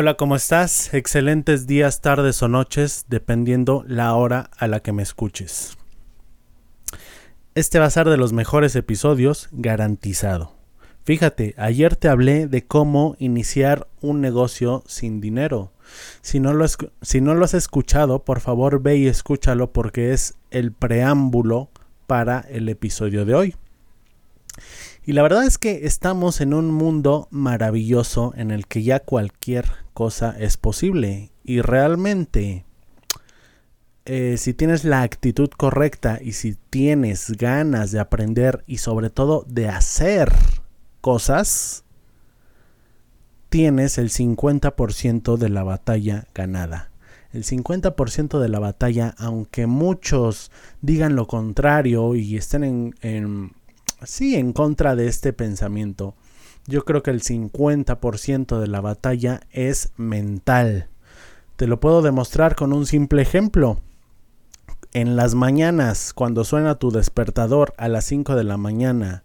Hola, ¿cómo estás? Excelentes días, tardes o noches, dependiendo la hora a la que me escuches. Este va a ser de los mejores episodios, garantizado. Fíjate, ayer te hablé de cómo iniciar un negocio sin dinero. Si no, lo si no lo has escuchado, por favor ve y escúchalo porque es el preámbulo para el episodio de hoy. Y la verdad es que estamos en un mundo maravilloso en el que ya cualquier cosa es posible. Y realmente, eh, si tienes la actitud correcta y si tienes ganas de aprender y sobre todo de hacer cosas, tienes el 50% de la batalla ganada. El 50% de la batalla, aunque muchos digan lo contrario y estén en, en sí en contra de este pensamiento. Yo creo que el 50% de la batalla es mental. Te lo puedo demostrar con un simple ejemplo. En las mañanas, cuando suena tu despertador a las 5 de la mañana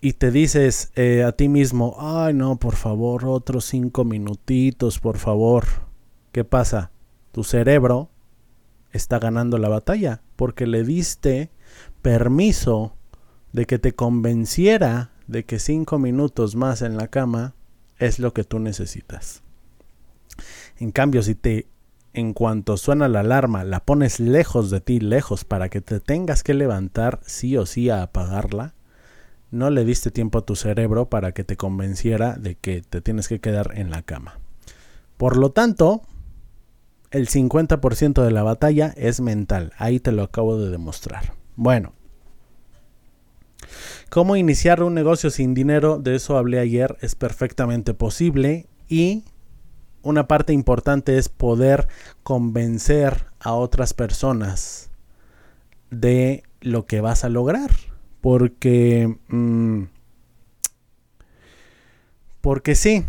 y te dices eh, a ti mismo, ay no, por favor, otros 5 minutitos, por favor. ¿Qué pasa? Tu cerebro está ganando la batalla porque le diste permiso de que te convenciera de que cinco minutos más en la cama es lo que tú necesitas. En cambio, si te, en cuanto suena la alarma, la pones lejos de ti, lejos, para que te tengas que levantar sí o sí a apagarla, no le diste tiempo a tu cerebro para que te convenciera de que te tienes que quedar en la cama. Por lo tanto, el 50% de la batalla es mental. Ahí te lo acabo de demostrar. Bueno, Cómo iniciar un negocio sin dinero, de eso hablé ayer, es perfectamente posible y una parte importante es poder convencer a otras personas de lo que vas a lograr. Porque... Mm, porque sí,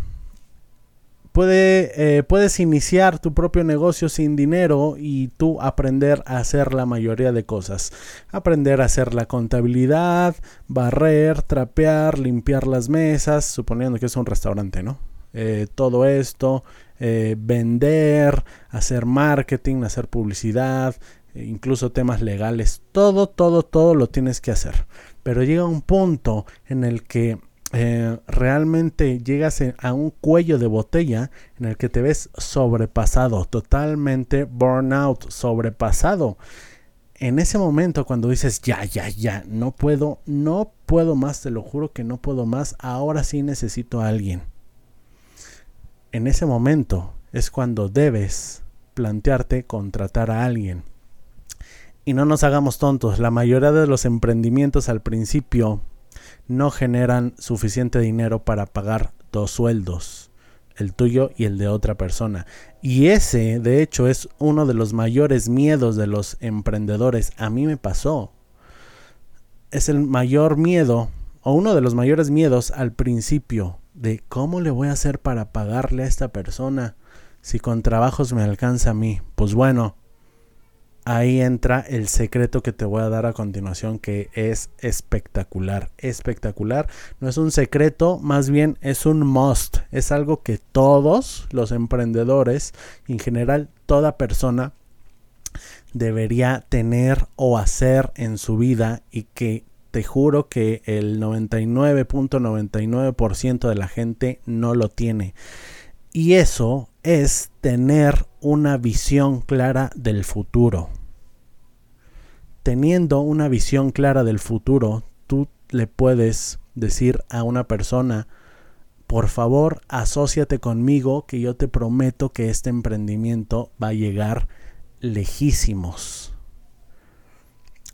Eh, puedes iniciar tu propio negocio sin dinero y tú aprender a hacer la mayoría de cosas. Aprender a hacer la contabilidad, barrer, trapear, limpiar las mesas, suponiendo que es un restaurante, ¿no? Eh, todo esto, eh, vender, hacer marketing, hacer publicidad, incluso temas legales, todo, todo, todo lo tienes que hacer. Pero llega un punto en el que eh, realmente llegas a un cuello de botella en el que te ves sobrepasado, totalmente burnout, sobrepasado. En ese momento cuando dices, ya, ya, ya, no puedo, no puedo más, te lo juro que no puedo más, ahora sí necesito a alguien. En ese momento es cuando debes plantearte contratar a alguien. Y no nos hagamos tontos, la mayoría de los emprendimientos al principio no generan suficiente dinero para pagar dos sueldos, el tuyo y el de otra persona. Y ese, de hecho, es uno de los mayores miedos de los emprendedores. A mí me pasó. Es el mayor miedo, o uno de los mayores miedos al principio, de cómo le voy a hacer para pagarle a esta persona si con trabajos me alcanza a mí. Pues bueno, ahí entra el secreto que te voy a dar a continuación que es espectacular, espectacular. No es un secreto, más bien es un must, es algo que todos los emprendedores, en general toda persona, debería tener o hacer en su vida y que te juro que el 99.99% de la gente no lo tiene. Y eso es tener una visión clara del futuro. Teniendo una visión clara del futuro, tú le puedes decir a una persona, por favor, asóciate conmigo que yo te prometo que este emprendimiento va a llegar lejísimos.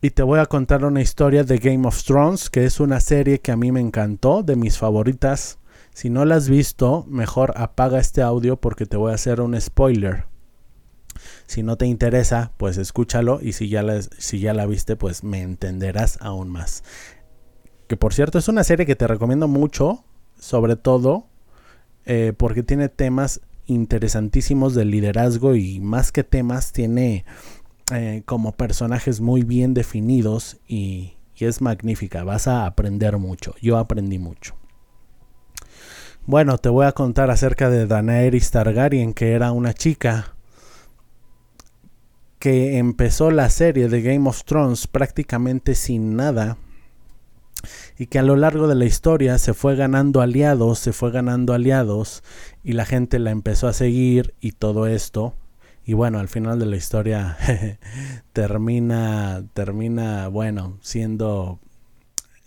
Y te voy a contar una historia de Game of Thrones, que es una serie que a mí me encantó, de mis favoritas si no la has visto, mejor apaga este audio porque te voy a hacer un spoiler. Si no te interesa, pues escúchalo y si ya la, si ya la viste, pues me entenderás aún más. Que por cierto es una serie que te recomiendo mucho, sobre todo eh, porque tiene temas interesantísimos de liderazgo y más que temas tiene eh, como personajes muy bien definidos y es magnífica. Vas a aprender mucho. Yo aprendí mucho. Bueno, te voy a contar acerca de Daenerys Targaryen, que era una chica que empezó la serie de Game of Thrones prácticamente sin nada y que a lo largo de la historia se fue ganando aliados, se fue ganando aliados y la gente la empezó a seguir y todo esto. Y bueno, al final de la historia termina, termina, bueno, siendo...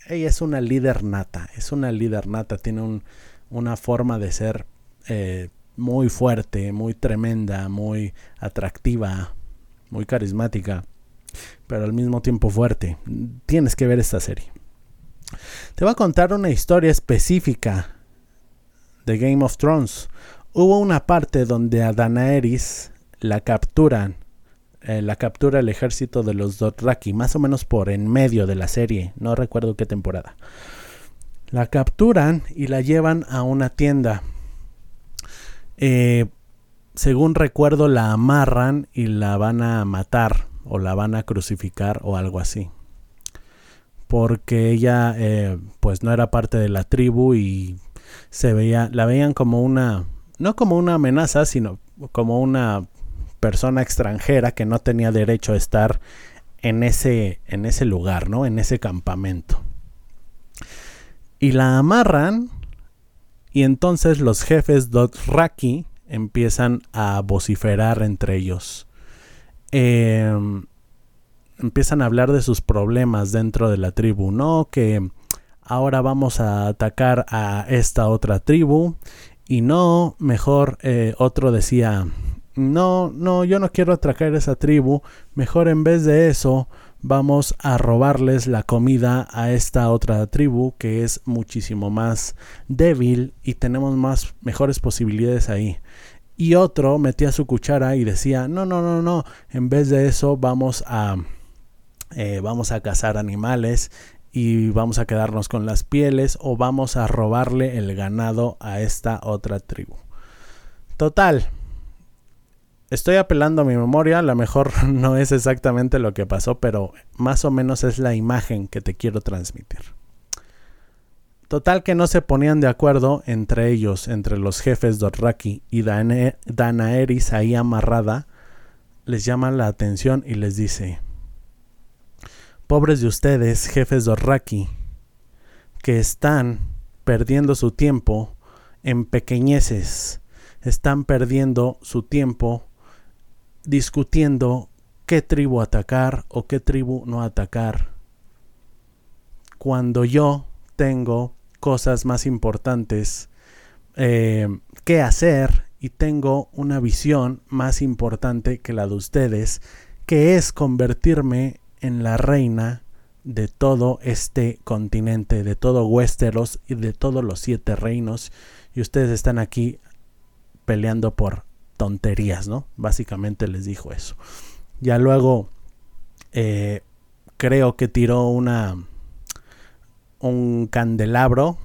Ella es una líder nata, es una líder nata, tiene una forma de ser eh, muy fuerte, muy tremenda, muy atractiva, muy carismática, pero al mismo tiempo fuerte. Tienes que ver esta serie. Te voy a contar una historia específica de Game of Thrones. Hubo una parte donde a Daenerys la capturan, eh, la captura el ejército de los Dothraki, más o menos por en medio de la serie, no recuerdo qué temporada. La capturan y la llevan a una tienda. Eh, según recuerdo, la amarran y la van a matar o la van a crucificar o algo así porque ella eh, pues no era parte de la tribu y se veía, la veían como una, no como una amenaza, sino como una persona extranjera que no tenía derecho a estar en ese, en ese lugar, ¿no? En ese campamento. Y la amarran y entonces los jefes Dothraki empiezan a vociferar entre ellos. Eh, empiezan a hablar de sus problemas dentro de la tribu, ¿no? Que ahora vamos a atacar a esta otra tribu y no, mejor eh, otro decía, no, no, yo no quiero atacar a esa tribu, mejor en vez de eso vamos a robarles la comida a esta otra tribu que es muchísimo más débil y tenemos más mejores posibilidades ahí. Y otro metía su cuchara y decía, no, no, no, no, en vez de eso vamos a eh, vamos a cazar animales y vamos a quedarnos con las pieles o vamos a robarle el ganado a esta otra tribu. Total. Estoy apelando a mi memoria, a lo mejor no es exactamente lo que pasó, pero más o menos es la imagen que te quiero transmitir. Total que no se ponían de acuerdo entre ellos, entre los jefes Dorraki y Danaeris ahí amarrada, les llama la atención y les dice, Pobres de ustedes, jefes Dorraki, que están perdiendo su tiempo en pequeñeces, están perdiendo su tiempo discutiendo qué tribu atacar o qué tribu no atacar. Cuando yo tengo cosas más importantes eh, que hacer y tengo una visión más importante que la de ustedes, que es convertirme en la reina de todo este continente, de todo Westeros y de todos los siete reinos. Y ustedes están aquí peleando por tonterías, ¿no? Básicamente les dijo eso. Ya luego eh, creo que tiró una un candelabro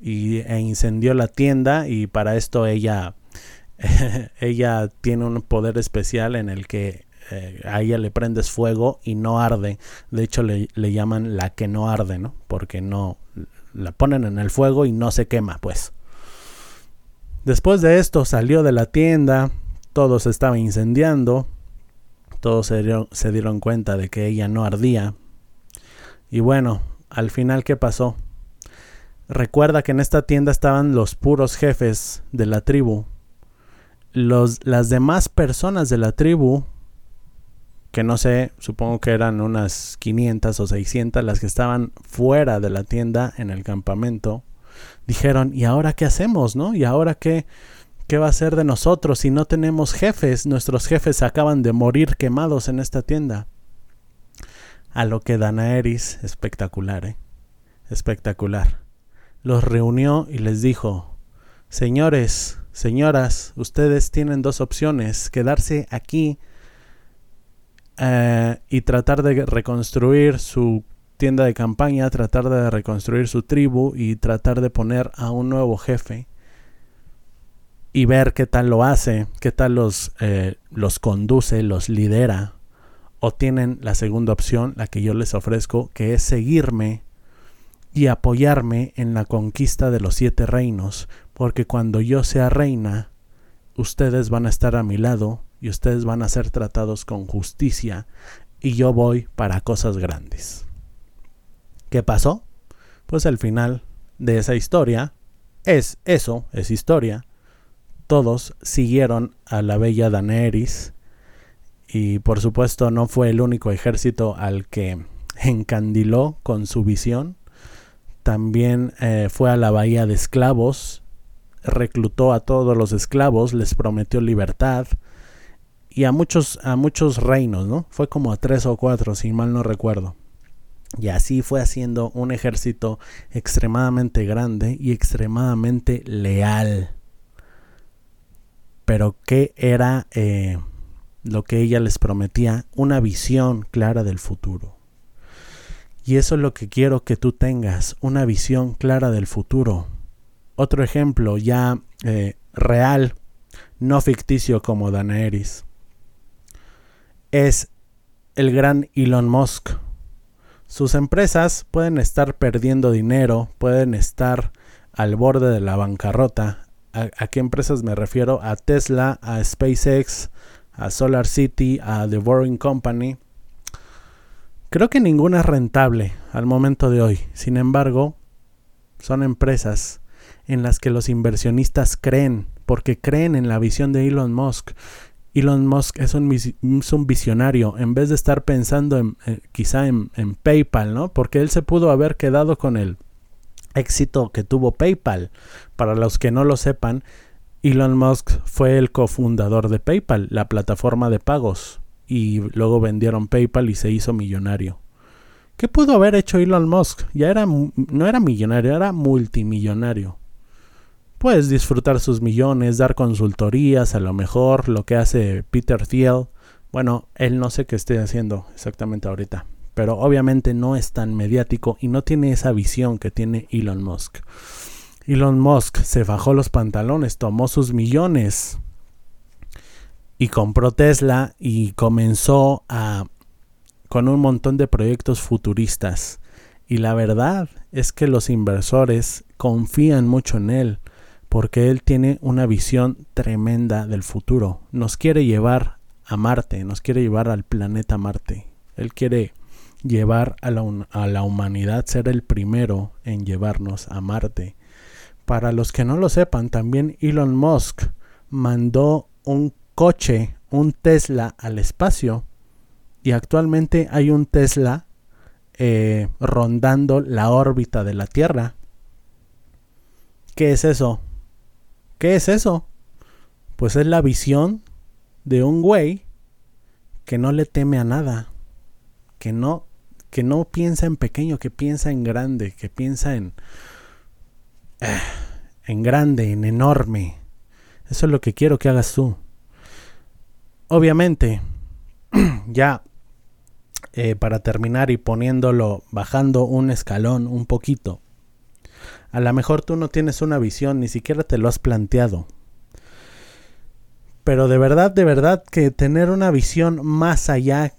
y, e incendió la tienda y para esto ella ella tiene un poder especial en el que eh, a ella le prendes fuego y no arde. De hecho, le, le, llaman la que no arde, ¿no? Porque no la ponen en el fuego y no se quema, pues. Después de esto salió de la tienda, todo se estaba incendiando, todos se dieron, se dieron cuenta de que ella no ardía. Y bueno, al final, ¿qué pasó? Recuerda que en esta tienda estaban los puros jefes de la tribu. Los, las demás personas de la tribu que no sé, supongo que eran unas 500 o 600 las que estaban fuera de la tienda en el campamento, dijeron, ¿y ahora qué hacemos, no? ¿Y ahora qué, qué va a ser de nosotros si no tenemos jefes? Nuestros jefes acaban de morir quemados en esta tienda. A lo que Danaeris, espectacular, ¿eh? Espectacular. Los reunió y les dijo, Señores, señoras, ustedes tienen dos opciones, quedarse aquí eh, y tratar de reconstruir su tienda de campaña, tratar de reconstruir su tribu y tratar de poner a un nuevo jefe y ver qué tal lo hace, qué tal los, eh, los conduce, los lidera. O tienen la segunda opción, la que yo les ofrezco, que es seguirme y apoyarme en la conquista de los siete reinos, porque cuando yo sea reina, ustedes van a estar a mi lado y ustedes van a ser tratados con justicia y yo voy para cosas grandes. ¿Qué pasó? Pues al final de esa historia es eso, es historia. Todos siguieron a la bella Daenerys y por supuesto no fue el único ejército al que encandiló con su visión. También eh, fue a la bahía de esclavos, reclutó a todos los esclavos, les prometió libertad y a muchos, a muchos reinos, ¿no? Fue como a tres o cuatro, si mal no recuerdo. Y así fue haciendo un ejército extremadamente grande y extremadamente leal. Pero ¿qué era eh, lo que ella les prometía? Una visión clara del futuro. Y eso es lo que quiero que tú tengas, una visión clara del futuro. Otro ejemplo ya eh, real, no ficticio como Daenerys, es el gran Elon Musk sus empresas pueden estar perdiendo dinero, pueden estar al borde de la bancarrota. ¿A, qué empresas me refiero? A Tesla, a SpaceX, a Solar City, a The Boring Company. Creo que ninguna es rentable al momento de hoy. Sin embargo, son empresas en las que los inversionistas creen, porque creen en la visión de Elon Musk Elon Musk es un, visionario, en vez de estar pensando en, eh, quizá en, en, PayPal, ¿no? Porque él se pudo haber quedado con el éxito que tuvo PayPal. Para los que no lo sepan, Elon Musk fue el cofundador de PayPal, la plataforma de pagos, y luego vendieron PayPal y se hizo millonario. ¿Qué pudo haber hecho Elon Musk? Ya era no era millonario, era multimillonario puedes disfrutar sus millones, dar consultorías, a lo mejor lo que hace Peter Thiel. Bueno, él no sé qué esté haciendo exactamente ahorita, pero obviamente no es tan mediático y no tiene esa visión que tiene Elon Musk. Elon Musk se bajó los pantalones, tomó sus millones y compró Tesla y comenzó a con un montón de proyectos futuristas. Y la verdad es que los inversores confían mucho en él porque Él tiene una visión tremenda del futuro. Nos quiere llevar a Marte, nos quiere llevar al planeta Marte. Él quiere llevar a la, a humanidad, ser el primero en llevarnos a Marte. Para los que no lo sepan, también Elon Musk mandó un coche, un Tesla al espacio y actualmente hay un Tesla eh, rondando la órbita de la Tierra. ¿Qué es eso? ¿Qué es eso? Pues es la visión de un güey que no le teme a nada, que no que no piensa en pequeño, que piensa en grande, que piensa en en grande, en enorme. Eso es lo que quiero que hagas tú. Obviamente, ya eh, para terminar y poniéndolo, bajando un escalón un poquito, a lo mejor tú no tienes una visión, ni siquiera te lo has planteado. Pero de verdad, de verdad que tener una visión más allá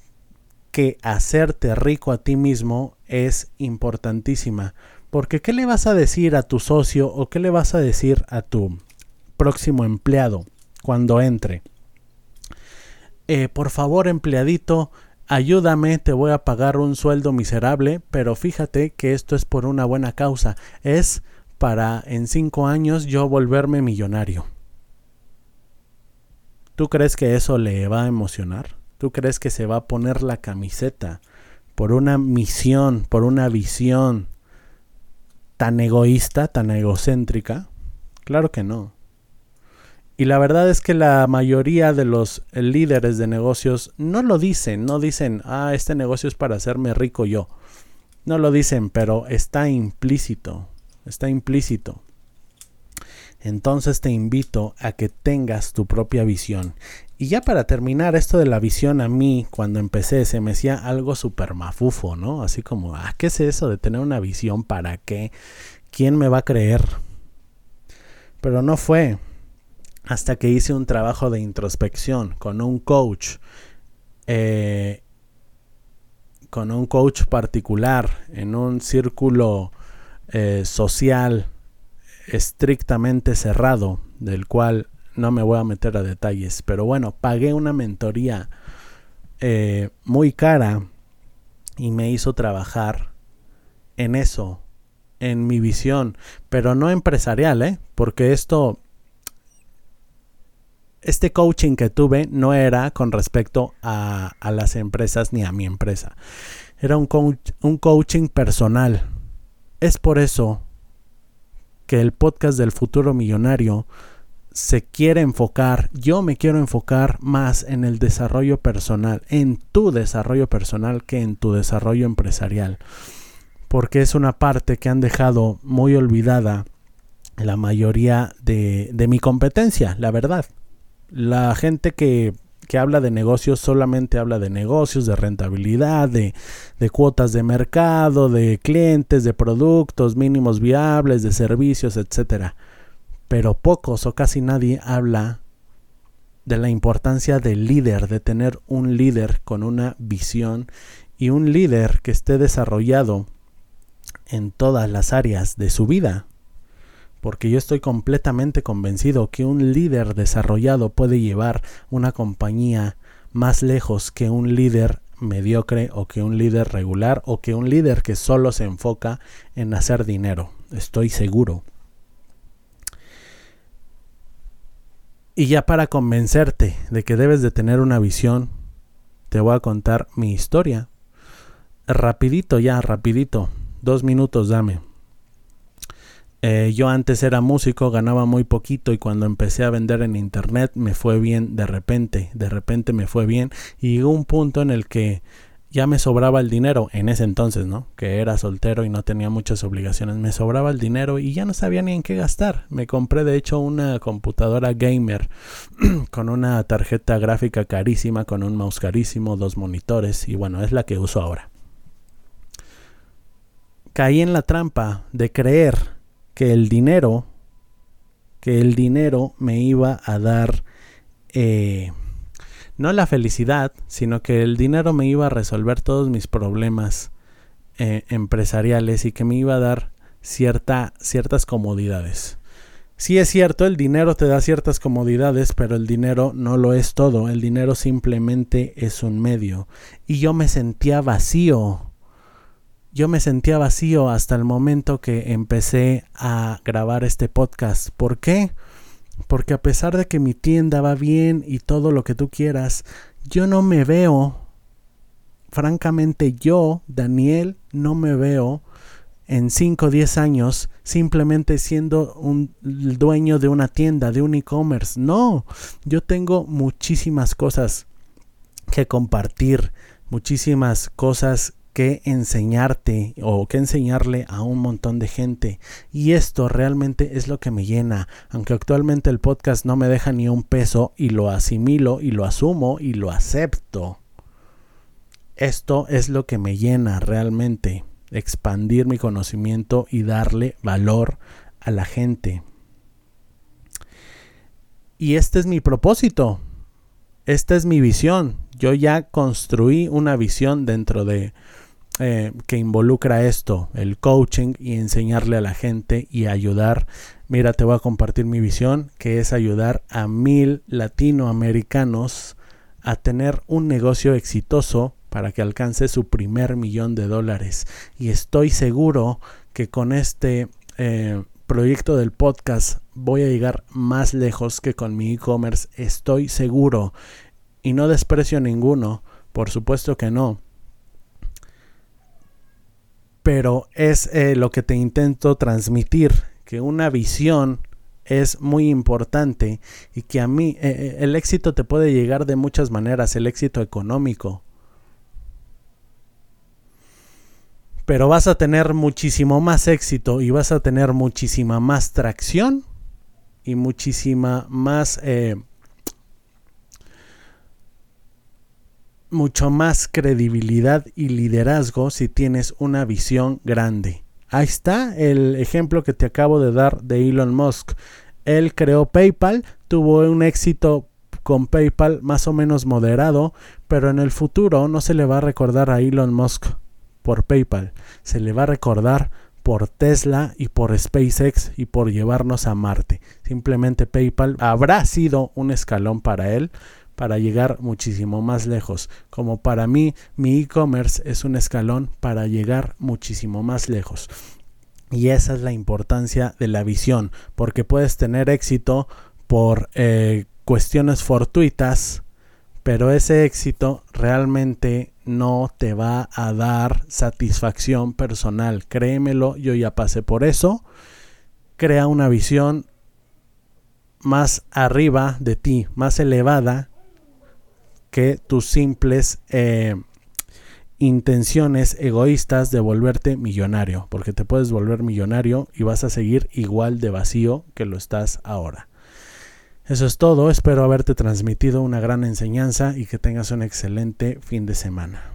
que hacerte rico a ti mismo es importantísima. Porque ¿qué le vas a decir a tu socio o qué le vas a decir a tu próximo empleado cuando entre? Eh, por favor, empleadito, ayúdame, te voy a pagar un sueldo miserable, pero fíjate que esto es por una buena causa, es para en cinco años yo volverme millonario. ¿Tú crees que eso le va a emocionar? ¿Tú crees que se va a poner la camiseta por una misión, por una visión tan egoísta, tan egocéntrica? Claro que no. Y la verdad es que la mayoría de los líderes de negocios no lo dicen, no dicen, ah, este negocio es para hacerme rico yo. No lo dicen, pero está implícito, está implícito. Entonces te invito a que tengas tu propia visión. Y ya para terminar, esto de la visión a mí, cuando empecé, se me hacía algo súper mafufo, ¿no? Así como, ah, ¿qué es eso de tener una visión? ¿Para qué? ¿Quién me va a creer? Pero no fue hasta que hice un trabajo de introspección con un coach, eh, con un coach particular, en un círculo eh, social estrictamente cerrado, del cual no me voy a meter a detalles, pero bueno, pagué una mentoría eh, muy cara y me hizo trabajar en eso, en mi visión, pero no empresarial, ¿eh? porque esto, este coaching que tuve no era con respecto a, las empresas ni a mi empresa, era un, coach, un coaching personal. Es por eso que el podcast del futuro millonario se quiere enfocar, yo me quiero enfocar más en el desarrollo personal, en tu desarrollo personal que en tu desarrollo empresarial, porque es una parte que han dejado muy olvidada la mayoría de mi competencia, la verdad. La gente que, que, habla de negocios solamente habla de negocios, de rentabilidad, de, de cuotas de mercado, de clientes, de productos mínimos viables, de servicios, etcétera pero pocos o casi nadie habla de la importancia del líder, de tener un líder con una visión y un líder que esté desarrollado en todas las áreas de su vida. Porque yo estoy completamente convencido que un líder desarrollado puede llevar una compañía más lejos que un líder mediocre o que un líder regular o que un líder que solo se enfoca en hacer dinero. Estoy seguro. Y ya para convencerte de que debes de tener una visión, te voy a contar mi historia. Rapidito ya, rapidito. Dos minutos dame. Eh, yo antes era músico, ganaba muy poquito y cuando empecé a vender en internet me fue bien de repente, de repente me fue bien y llegó un punto en el que ya me sobraba el dinero en ese entonces, ¿no? Que era soltero y no tenía muchas obligaciones. Me sobraba el dinero y ya no sabía ni en qué gastar. Me compré de hecho una computadora gamer con una tarjeta gráfica carísima, con un mouse carísimo, dos monitores y bueno, es la que uso ahora. Caí en la trampa de creer que el dinero, que el dinero me iba a dar... Eh, no la felicidad, sino que el dinero me iba a resolver todos mis problemas eh, empresariales y que me iba a dar cierta, ciertas comodidades. Sí es cierto, el dinero te da ciertas comodidades, pero el dinero no lo es todo, el dinero simplemente es un medio. Y yo me sentía vacío. Yo me sentía vacío hasta el momento que empecé a grabar este podcast. ¿Por qué? Porque a pesar de que mi tienda va bien y todo lo que tú quieras, yo no me veo, francamente yo, Daniel, no me veo en 5 o 10 años simplemente siendo un dueño de una tienda, de un e-commerce. No, yo tengo muchísimas cosas que compartir, muchísimas cosas que enseñarte o que enseñarle a un montón de gente. Y esto realmente es lo que me llena. Aunque actualmente el podcast no me deja ni un peso y lo asimilo y lo asumo y lo acepto. Esto es lo que me llena realmente. Expandir mi conocimiento y darle valor a la gente. Y este es mi propósito. Esta es mi visión. Yo ya construí una visión dentro de eh, que involucra esto, el coaching y enseñarle a la gente y ayudar. Mira, te voy a compartir mi visión, que es ayudar a mil latinoamericanos a tener un negocio exitoso para que alcance su primer millón de dólares. Y estoy seguro que con este eh, proyecto del podcast voy a llegar más lejos que con mi e-commerce. Estoy seguro. Y no desprecio ninguno. Por supuesto que no pero es eh, lo que te intento transmitir, que una visión es muy importante y que a mí eh, eh, el éxito te puede llegar de muchas maneras, el éxito económico. Pero vas a tener muchísimo más éxito y vas a tener muchísima más tracción y muchísima más mucho más credibilidad y liderazgo si tienes una visión grande. Ahí está el ejemplo que te acabo de dar de Elon Musk. Él creó PayPal, tuvo un éxito con PayPal más o menos moderado, pero en el futuro no se le va a recordar a Elon Musk por PayPal, se le va a recordar por Tesla y por SpaceX y por llevarnos a Marte. Simplemente PayPal habrá sido un escalón para él para llegar muchísimo más lejos. Como para mí mi e-commerce es un escalón para llegar muchísimo más lejos. Y esa es la importancia de la visión, porque puedes tener éxito por eh, cuestiones fortuitas, pero ese éxito realmente no te va a dar satisfacción personal. Créemelo, yo ya pasé por eso. Crea una visión más arriba de ti, más elevada que tus simples eh, intenciones egoístas de volverte millonario, porque te puedes volver millonario y vas a seguir igual de vacío que lo estás ahora. Eso es todo, espero haberte transmitido una gran enseñanza y que tengas un excelente fin de semana.